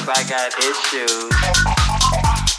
cause I got issues.